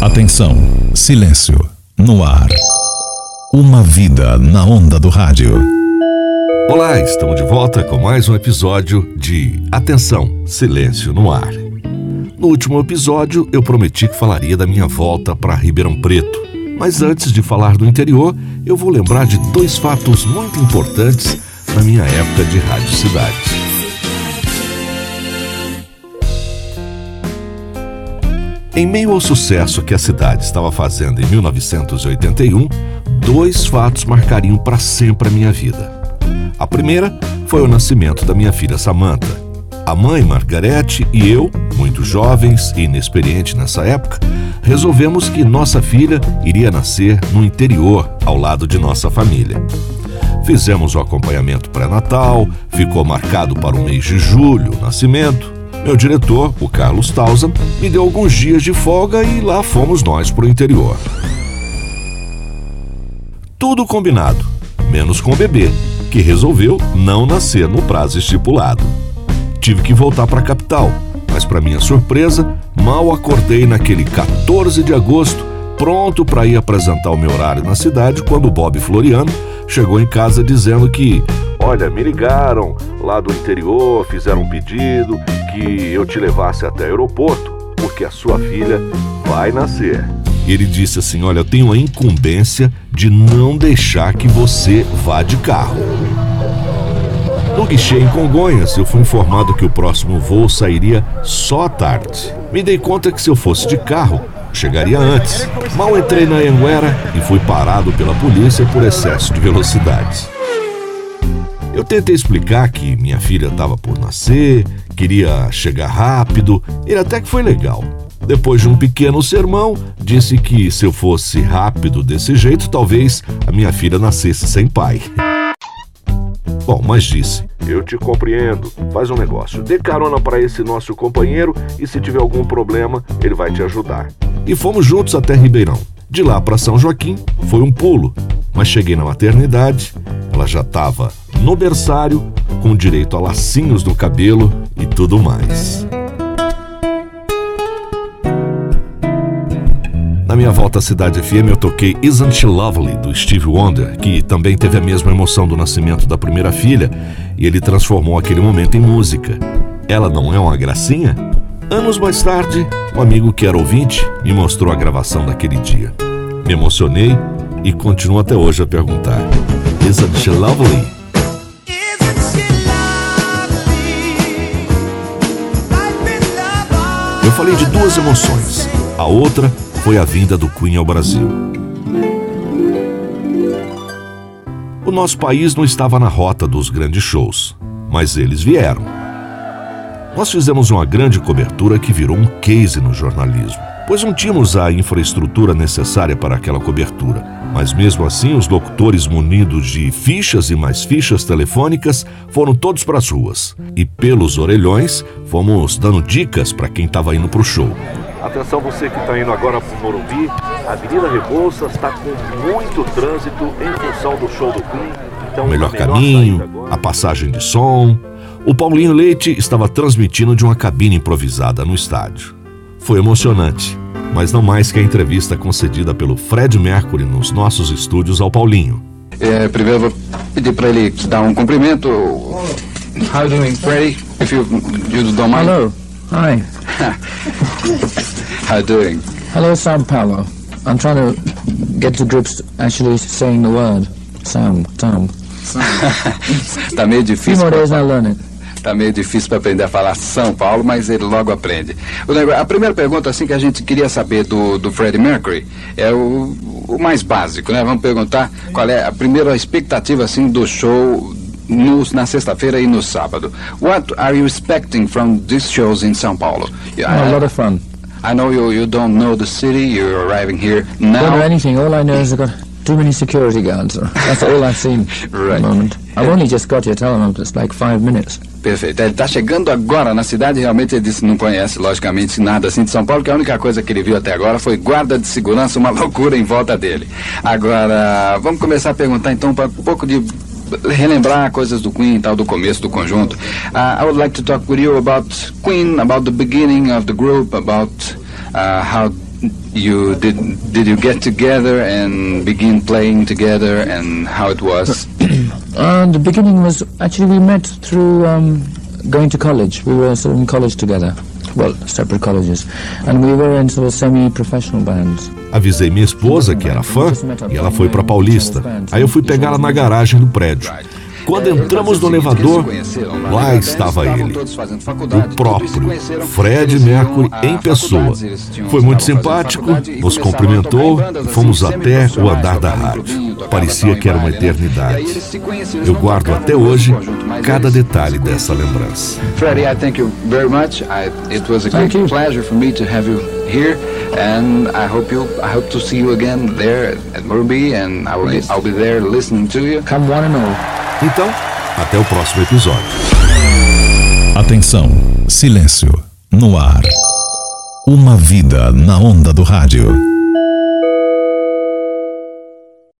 Atenção, silêncio, no ar. Uma vida na onda do rádio. Olá, estamos de volta com mais um episódio de Atenção, Silêncio no Ar. No último episódio, eu prometi que falaria da minha volta para Ribeirão Preto. Mas antes de falar do interior, eu vou lembrar de dois fatos muito importantes na minha época de Rádio Cidade. Em meio ao sucesso que a cidade estava fazendo em 1981, dois fatos marcariam para sempre a minha vida. A primeira foi o nascimento da minha filha Samantha. A mãe, Margarete, e eu, muito jovens e inexperientes nessa época, resolvemos que nossa filha iria nascer no interior, ao lado de nossa família. Fizemos o acompanhamento pré-natal, ficou marcado para o mês de julho o nascimento. Meu diretor, o Carlos Tausen, me deu alguns dias de folga e lá fomos nós para o interior. Tudo combinado, menos com o bebê, que resolveu não nascer no prazo estipulado. Tive que voltar para a capital, mas para minha surpresa, mal acordei naquele 14 de agosto, pronto para ir apresentar o meu horário na cidade, quando Bob Floriano chegou em casa dizendo que Olha, me ligaram lá do interior, fizeram um pedido que eu te levasse até o aeroporto, porque a sua filha vai nascer. Ele disse assim: Olha, eu tenho a incumbência de não deixar que você vá de carro. No guichê em Congonhas, eu fui informado que o próximo voo sairia só à tarde. Me dei conta que se eu fosse de carro, chegaria antes. Mal entrei na Anguera e fui parado pela polícia por excesso de velocidade. Eu tentei explicar que minha filha estava por nascer, queria chegar rápido, ele até que foi legal. Depois de um pequeno sermão, disse que se eu fosse rápido desse jeito, talvez a minha filha nascesse sem pai. Bom, mas disse: Eu te compreendo. Faz um negócio. Dê carona para esse nosso companheiro e se tiver algum problema, ele vai te ajudar. E fomos juntos até Ribeirão. De lá para São Joaquim foi um pulo, mas cheguei na maternidade, ela já estava no berçário, com direito a lacinhos no cabelo e tudo mais. Na minha volta à Cidade FM, eu toquei Isn't She Lovely, do Steve Wonder, que também teve a mesma emoção do nascimento da primeira filha, e ele transformou aquele momento em música. Ela não é uma gracinha? Anos mais tarde, um amigo que era ouvinte me mostrou a gravação daquele dia. Me emocionei e continuo até hoje a perguntar: Isn't she lovely? Eu falei de duas emoções. A outra foi a vinda do Queen ao Brasil. O nosso país não estava na rota dos grandes shows, mas eles vieram. Nós fizemos uma grande cobertura que virou um case no jornalismo, pois não tínhamos a infraestrutura necessária para aquela cobertura. Mas mesmo assim, os locutores munidos de fichas e mais fichas telefônicas foram todos para as ruas. E pelos orelhões, fomos dando dicas para quem estava indo para o show. Atenção você que está indo agora para o Morumbi, a Avenida Rebouças está com muito trânsito em função do show do Queen. Então, melhor, melhor caminho, a passagem de som. O Paulinho Leite estava transmitindo de uma cabine improvisada no estádio. Foi emocionante mas não mais que a entrevista concedida pelo Fred Mercury nos nossos estúdios ao Paulinho. É, primeiro vou pedir para ele dar um cumprimento. How are you doing, Freddie? If you, you don't mind. Hello. Hi. How are you doing? Hello, Sao Paulo. I'm trying to get to grips actually saying the word. Sound, sound. tá meio difícil. Few more days and I learn it. Tá meio difícil para aprender a falar São Paulo, mas ele logo aprende. A primeira pergunta assim que a gente queria saber do, do Freddie Mercury é o, o mais básico, né? Vamos perguntar qual é a primeira expectativa assim do show no, na sexta-feira e no sábado. What are you expecting from these shows in São Paulo? Oh, a lot of fun. I know you you don't know the city. You're arriving here now. Don't know anything. All I know is too many security guards. That's all I've seen right. at the moment. I've only just got here. Tell them it's like five minutes. Perfeito. Ele está chegando agora na cidade, realmente ele disse não conhece, logicamente, nada assim de São Paulo, que a única coisa que ele viu até agora foi guarda de segurança, uma loucura em volta dele. Agora, vamos começar a perguntar então para um pouco de relembrar coisas do Queen, tal, do começo do conjunto. Uh, I would like to talk with you about Queen, about the beginning of the group, about uh, how you did did you get together and begin playing together and how it was? uh, the beginning was actually we met through um, going to college. We were sort of in college together. Well, separate colleges. And we were in sort of semi-professional bands. Avisei minha esposa, que era fã, e ela foi para Paulista. Aí eu fui pegar ela na garagem do prédio. Quando entramos no elevador, lá estava ele, o próprio Fred Mercury em pessoa. Foi muito simpático, nos cumprimentou, fomos até o andar da rádio. Parecia que era uma eternidade. Eu guardo até hoje cada detalhe dessa lembrança. Freddie, I thank you very much. I, it was a great pleasure for me to have you here, and I hope you. I hope to see you again there at Murby, and I will be, I'll be there listening to you. Come one and all. Então, até o próximo episódio. Atenção, silêncio, no ar. Uma vida na onda do rádio.